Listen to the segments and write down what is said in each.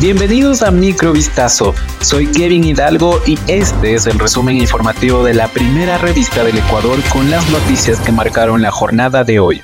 Bienvenidos a Microvistazo. Soy Kevin Hidalgo y este es el resumen informativo de la primera revista del Ecuador con las noticias que marcaron la jornada de hoy.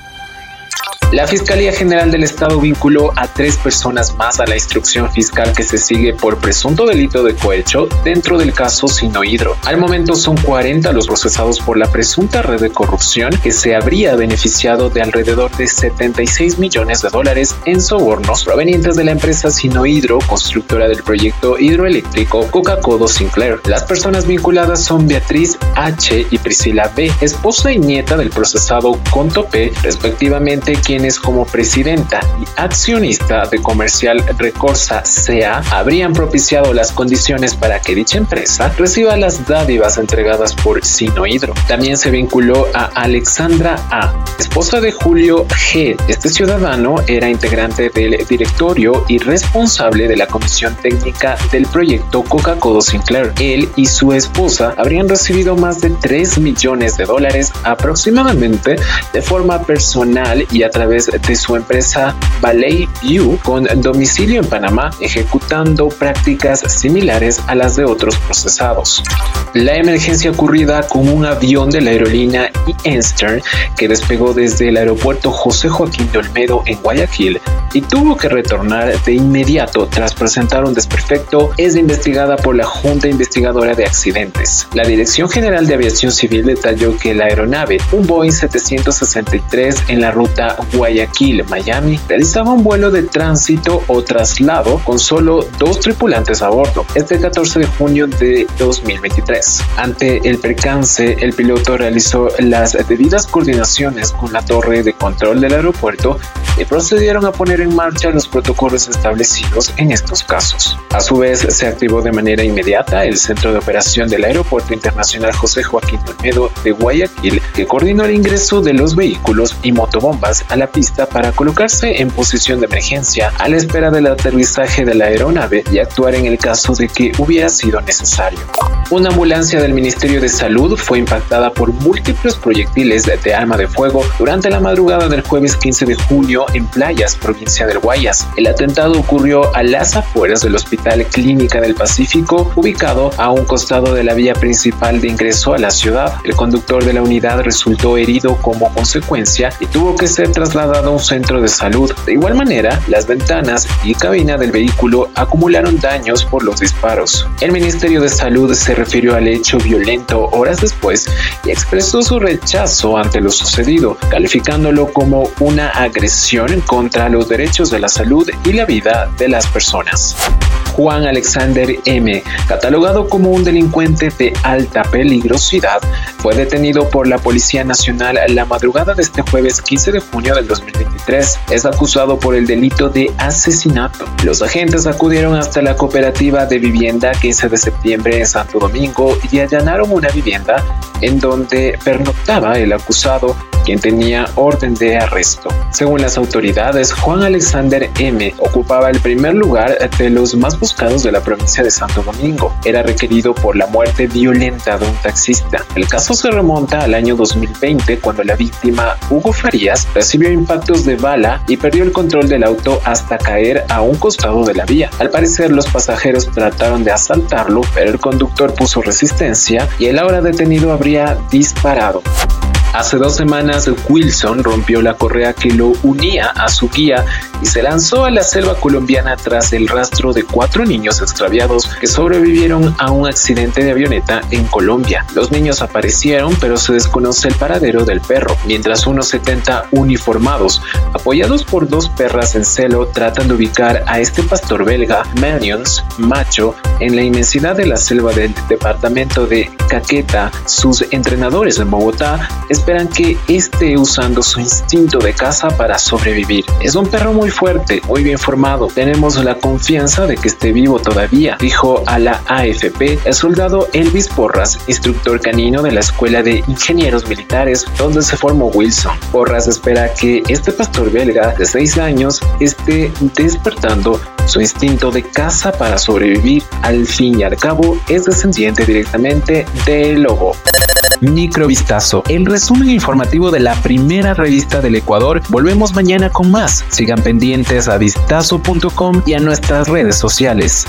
La Fiscalía General del Estado vinculó a tres personas más a la instrucción fiscal que se sigue por presunto delito de cohecho dentro del caso Sinohidro. Al momento son 40 los procesados por la presunta red de corrupción que se habría beneficiado de alrededor de 76 millones de dólares en sobornos provenientes de la empresa Sinohidro, constructora del proyecto hidroeléctrico Coca-Cola Sinclair. Las personas vinculadas son Beatriz H. y Priscila B., esposa y nieta del procesado Conto P., respectivamente, quien como presidenta y accionista de Comercial Recorsa CA habrían propiciado las condiciones para que dicha empresa reciba las dádivas entregadas por Sinohidro. También se vinculó a Alexandra A, esposa de Julio G. Este ciudadano era integrante del directorio y responsable de la comisión técnica del proyecto Coca-Cola Sinclair. Él y su esposa habrían recibido más de 3 millones de dólares aproximadamente de forma personal y a través de su empresa Ballet View con domicilio en Panamá, ejecutando prácticas similares a las de otros procesados. La emergencia ocurrida con un avión de la aerolínea Eastern que despegó desde el aeropuerto José Joaquín de Olmedo en Guayaquil y tuvo que retornar de inmediato tras presentar un desperfecto es investigada por la Junta Investigadora de Accidentes. La Dirección General de Aviación Civil detalló que la aeronave, un Boeing 763 en la ruta Guayaquil, Miami, realizaba un vuelo de tránsito o traslado con solo dos tripulantes a bordo, este 14 de junio de 2023. Ante el percance, el piloto realizó las debidas coordinaciones con la torre de control del aeropuerto y procedieron a poner en marcha los protocolos establecidos en estos casos. A su vez, se activó de manera inmediata el Centro de Operación del Aeropuerto Internacional José Joaquín Olmedo de Guayaquil, que coordinó el ingreso de los vehículos y motobombas a pista para colocarse en posición de emergencia a la espera del aterrizaje de la aeronave y actuar en el caso de que hubiera sido necesario. Una ambulancia del Ministerio de Salud fue impactada por múltiples proyectiles de arma de fuego durante la madrugada del jueves 15 de junio en Playas, provincia del Guayas. El atentado ocurrió a las afueras del Hospital Clínica del Pacífico, ubicado a un costado de la vía principal de ingreso a la ciudad. El conductor de la unidad resultó herido como consecuencia y tuvo que ser trasladado trasladado a un centro de salud. De igual manera, las ventanas y cabina del vehículo acumularon daños por los disparos. El Ministerio de Salud se refirió al hecho violento horas después y expresó su rechazo ante lo sucedido, calificándolo como una agresión contra los derechos de la salud y la vida de las personas. Juan Alexander M., catalogado como un delincuente de alta peligrosidad, fue detenido por la Policía Nacional la madrugada de este jueves 15 de junio del 2023. Es acusado por el delito de asesinato. Los agentes acudieron hasta la cooperativa de vivienda 15 de septiembre en Santo Domingo y allanaron una vivienda en donde pernoctaba el acusado quien tenía orden de arresto. Según las autoridades, Juan Alexander M. ocupaba el primer lugar de los más buscados de la provincia de Santo Domingo. Era requerido por la muerte violenta de un taxista. El caso se remonta al año 2020 cuando la víctima, Hugo Farías, recibió impactos de bala y perdió el control del auto hasta caer a un costado de la vía. Al parecer, los pasajeros trataron de asaltarlo, pero el conductor puso resistencia y el ahora detenido habría disparado. Hace dos semanas Wilson rompió la correa que lo unía a su guía y se lanzó a la selva colombiana tras el rastro de cuatro niños extraviados que sobrevivieron a un accidente de avioneta en Colombia. Los niños aparecieron pero se desconoce el paradero del perro, mientras unos 70 uniformados, apoyados por dos perras en celo, tratan de ubicar a este pastor belga, Manions, macho, en la inmensidad de la selva del departamento de Caqueta. Sus entrenadores en Bogotá esperan que esté usando su instinto de caza para sobrevivir. Es un perro muy fuerte, muy bien formado. Tenemos la confianza de que esté vivo todavía, dijo a la AFP el soldado Elvis Porras, instructor canino de la Escuela de Ingenieros Militares, donde se formó Wilson. Porras espera que este pastor belga de 6 años esté despertando su instinto de caza para sobrevivir. Al fin y al cabo, es descendiente directamente del lobo. Microvistazo, el resumen informativo de la primera revista del Ecuador. Volvemos mañana con más. Sigan pendientes a vistazo.com y a nuestras redes sociales.